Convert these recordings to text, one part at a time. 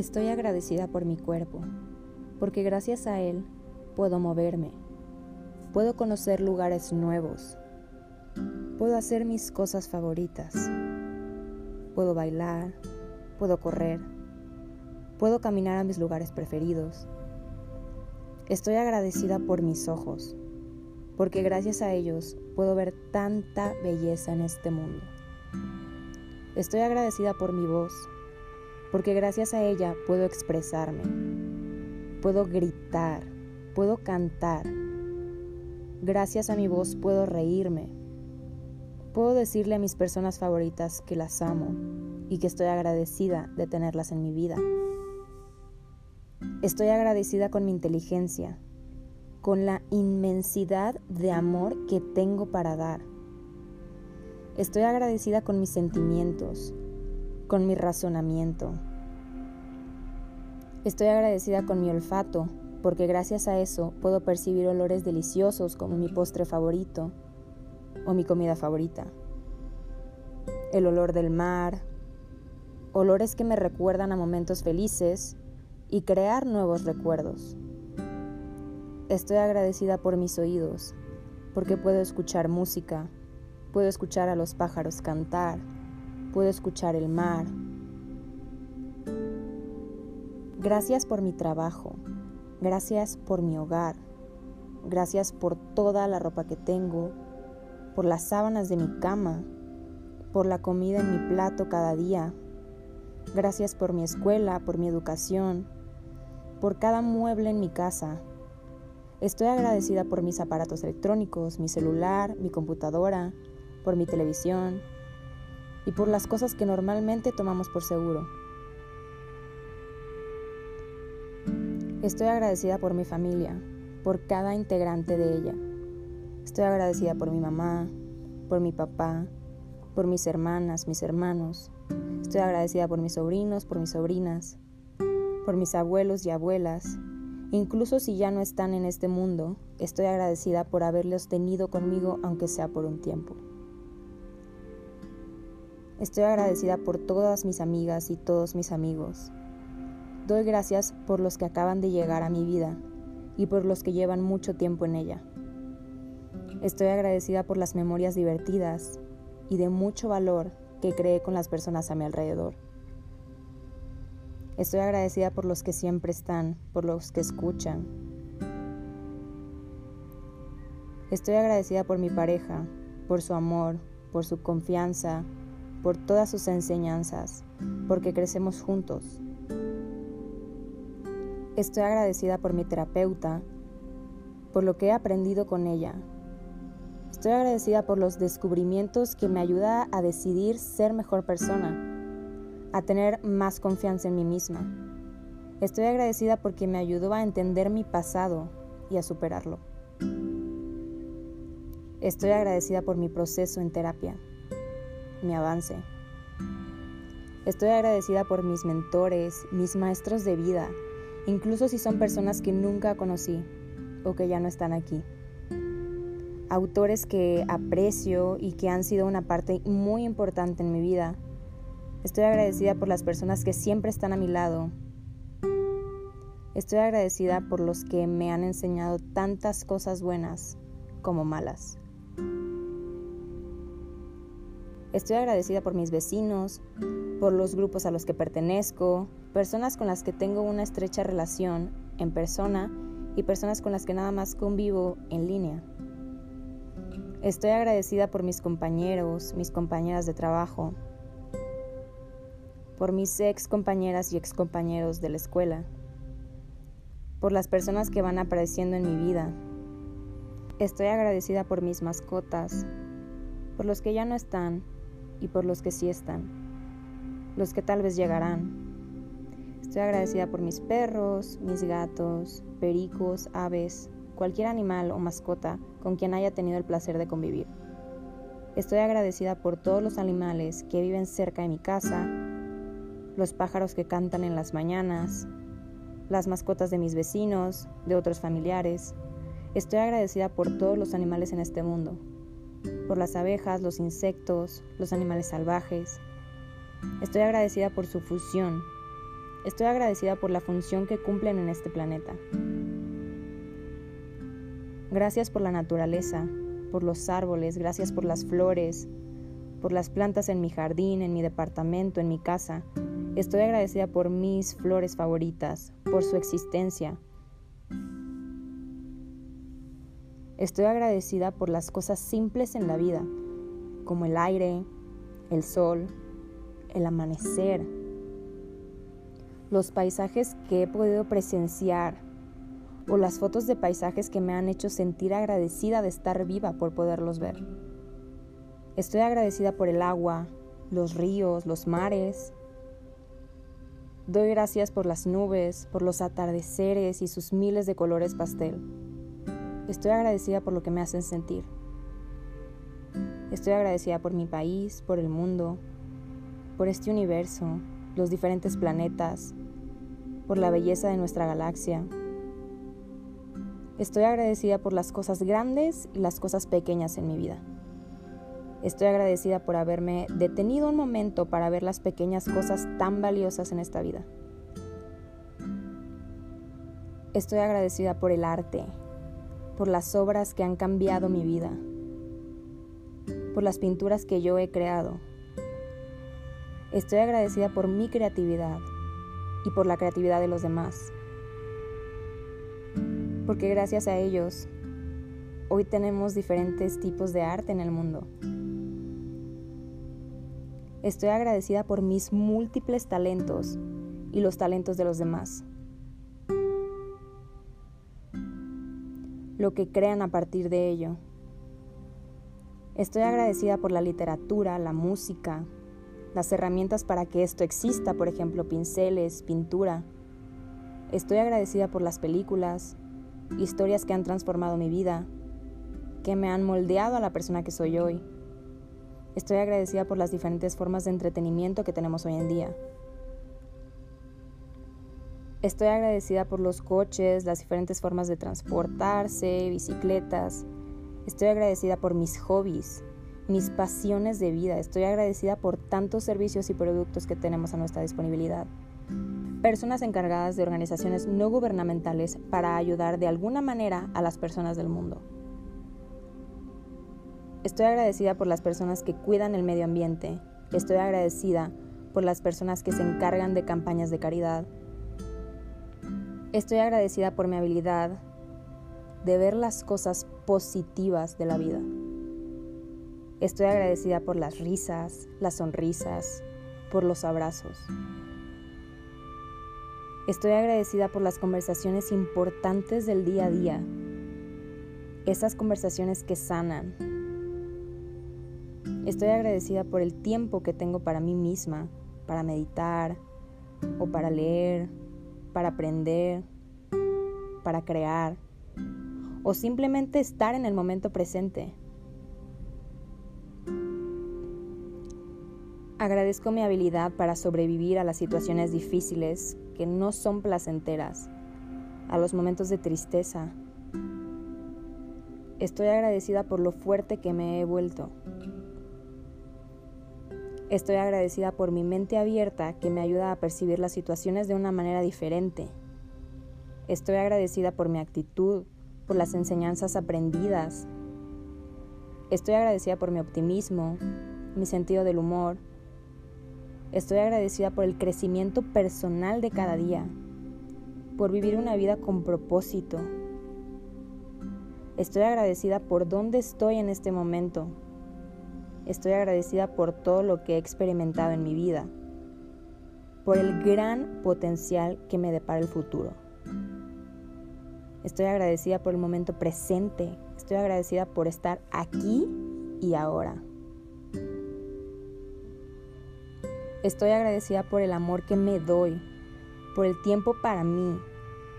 Estoy agradecida por mi cuerpo, porque gracias a él puedo moverme, puedo conocer lugares nuevos, puedo hacer mis cosas favoritas, puedo bailar, puedo correr, puedo caminar a mis lugares preferidos. Estoy agradecida por mis ojos, porque gracias a ellos puedo ver tanta belleza en este mundo. Estoy agradecida por mi voz, porque gracias a ella puedo expresarme, puedo gritar, puedo cantar. Gracias a mi voz puedo reírme, puedo decirle a mis personas favoritas que las amo y que estoy agradecida de tenerlas en mi vida. Estoy agradecida con mi inteligencia, con la inmensidad de amor que tengo para dar Estoy agradecida con mis sentimientos, con mi razonamiento. Estoy agradecida con mi olfato, porque gracias a eso puedo percibir olores deliciosos como mi postre favorito o mi comida favorita. El olor del mar, olores que me recuerdan a momentos felices y crear nuevos recuerdos. Estoy agradecida por mis oídos, porque puedo escuchar música, Puedo escuchar a los pájaros cantar, puedo escuchar el mar. Gracias por mi trabajo, gracias por mi hogar, gracias por toda la ropa que tengo, por las sábanas de mi cama, por la comida en mi plato cada día. Gracias por mi escuela, por mi educación, por cada mueble en mi casa. Estoy agradecida por mis aparatos electrónicos, mi celular, mi computadora, por mi televisión y por las cosas que normalmente tomamos por seguro. Estoy agradecida por mi familia, por cada integrante de ella. Estoy agradecida por mi mamá, por mi papá, por mis hermanas, mis hermanos. Estoy agradecida por mis sobrinos, por mis sobrinas, por mis abuelos y abuelas. Incluso si ya no están en este mundo, estoy agradecida por haberlos tenido conmigo aunque sea por un tiempo. Estoy agradecida por todas mis amigas y todos mis amigos. Doy gracias por los que acaban de llegar a mi vida y por los que llevan mucho tiempo en ella. Estoy agradecida por las memorias divertidas y de mucho valor que creé con las personas a mi alrededor. Estoy agradecida por los que siempre están, por los que escuchan. Estoy agradecida por mi pareja, por su amor, por su confianza, por todas sus enseñanzas, porque crecemos juntos. Estoy agradecida por mi terapeuta, por lo que he aprendido con ella. Estoy agradecida por los descubrimientos que me ayuda a decidir ser mejor persona, a tener más confianza en mí misma. Estoy agradecida porque me ayudó a entender mi pasado y a superarlo. Estoy agradecida por mi proceso en terapia mi avance. Estoy agradecida por mis mentores, mis maestros de vida, incluso si son personas que nunca conocí o que ya no están aquí. Autores que aprecio y que han sido una parte muy importante en mi vida. Estoy agradecida por las personas que siempre están a mi lado. Estoy agradecida por los que me han enseñado tantas cosas buenas como malas. Estoy agradecida por mis vecinos, por los grupos a los que pertenezco, personas con las que tengo una estrecha relación en persona y personas con las que nada más convivo en línea. Estoy agradecida por mis compañeros, mis compañeras de trabajo, por mis ex compañeras y ex compañeros de la escuela, por las personas que van apareciendo en mi vida. Estoy agradecida por mis mascotas, por los que ya no están y por los que sí están, los que tal vez llegarán. Estoy agradecida por mis perros, mis gatos, pericos, aves, cualquier animal o mascota con quien haya tenido el placer de convivir. Estoy agradecida por todos los animales que viven cerca de mi casa, los pájaros que cantan en las mañanas, las mascotas de mis vecinos, de otros familiares. Estoy agradecida por todos los animales en este mundo, por las abejas, los insectos, los animales salvajes. Estoy agradecida por su fusión, Estoy agradecida por la función que cumplen en este planeta. Gracias por la naturaleza, por los árboles, gracias por las flores, por las plantas en mi jardín, en mi departamento, en mi casa. Estoy agradecida por mis flores favoritas, por su existencia. Estoy agradecida por las cosas simples en la vida, como el aire, el sol, el amanecer, los paisajes que he podido presenciar o las fotos de paisajes que me han hecho sentir agradecida de estar viva por poderlos ver. Estoy agradecida por el agua, los ríos, los mares. Doy gracias por las nubes, por los atardeceres y sus miles de colores pastel. Estoy agradecida por lo que me hacen sentir. Estoy agradecida por mi país, por el mundo, por este universo, los diferentes planetas, por la belleza de nuestra galaxia. Estoy agradecida por las cosas grandes y las cosas pequeñas en mi vida. Estoy agradecida por haberme detenido un momento para ver las pequeñas cosas tan valiosas en esta vida. Estoy agradecida por el arte, por las obras que han cambiado mi vida, por las pinturas que yo he creado. Estoy agradecida por mi creatividad, y por la creatividad de los demás. Porque gracias a ellos, hoy tenemos diferentes tipos de arte en el mundo. Estoy agradecida por mis múltiples talentos y los talentos de los demás. Lo que crean a partir de ello. Estoy agradecida por la literatura, la música, las herramientas para que esto exista, por ejemplo, pinceles, pintura. Estoy agradecida por las películas, historias que han transformado mi vida, que me han moldeado a la persona que soy hoy. Estoy agradecida por las diferentes formas de entretenimiento que tenemos hoy en día. Estoy agradecida por los coches, las diferentes formas de transportarse, bicicletas. Estoy agradecida por mis hobbies, mis pasiones de vida. Estoy agradecida por tantos servicios y productos que tenemos a nuestra disponibilidad. Personas encargadas de organizaciones no gubernamentales para ayudar de alguna manera a las personas del mundo. Estoy agradecida por las personas que cuidan el medio ambiente. Estoy agradecida por las personas que se encargan de campañas de caridad. Estoy agradecida por mi habilidad de ver las cosas positivas de la vida. Estoy agradecida por las risas, las sonrisas, por los abrazos. Estoy agradecida por las conversaciones importantes del día a día, esas conversaciones que sanan. Estoy agradecida por el tiempo que tengo para mí misma, para meditar o para leer, para aprender, para crear o simplemente estar en el momento presente. Agradezco mi habilidad para sobrevivir a las situaciones difíciles que no son placenteras, a los momentos de tristeza. Estoy agradecida por lo fuerte que me he vuelto. Estoy agradecida por mi mente abierta que me ayuda a percibir las situaciones de una manera diferente. Estoy agradecida por mi actitud, por las enseñanzas aprendidas. Estoy agradecida por mi optimismo, mi sentido del humor, Estoy agradecida por el crecimiento personal de cada día, por vivir una vida con propósito. Estoy agradecida por dónde estoy en este momento. Estoy agradecida por todo lo que he experimentado en mi vida, por el gran potencial que me depara el futuro. Estoy agradecida por el momento presente. Estoy agradecida por estar aquí y ahora. Estoy agradecida por el amor que me doy, por el tiempo para mí,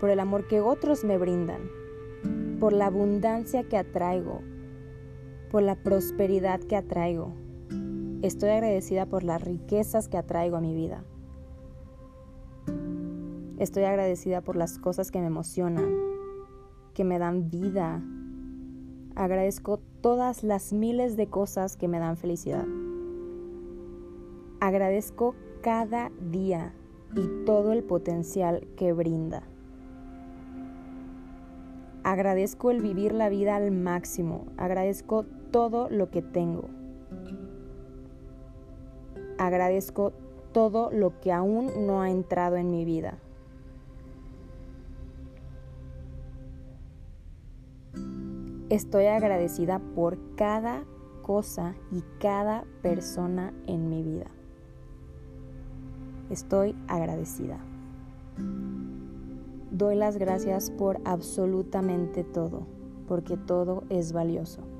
por el amor que otros me brindan, por la abundancia que atraigo, por la prosperidad que atraigo. Estoy agradecida por las riquezas que atraigo a mi vida. Estoy agradecida por las cosas que me emocionan, que me dan vida. Agradezco todas las miles de cosas que me dan felicidad. Agradezco cada día y todo el potencial que brinda. Agradezco el vivir la vida al máximo, agradezco todo lo que tengo. Agradezco todo lo que aún no ha entrado en mi vida. Estoy agradecida por cada cosa y cada persona en mi vida. Estoy agradecida. Doy las gracias por absolutamente todo, porque todo es valioso.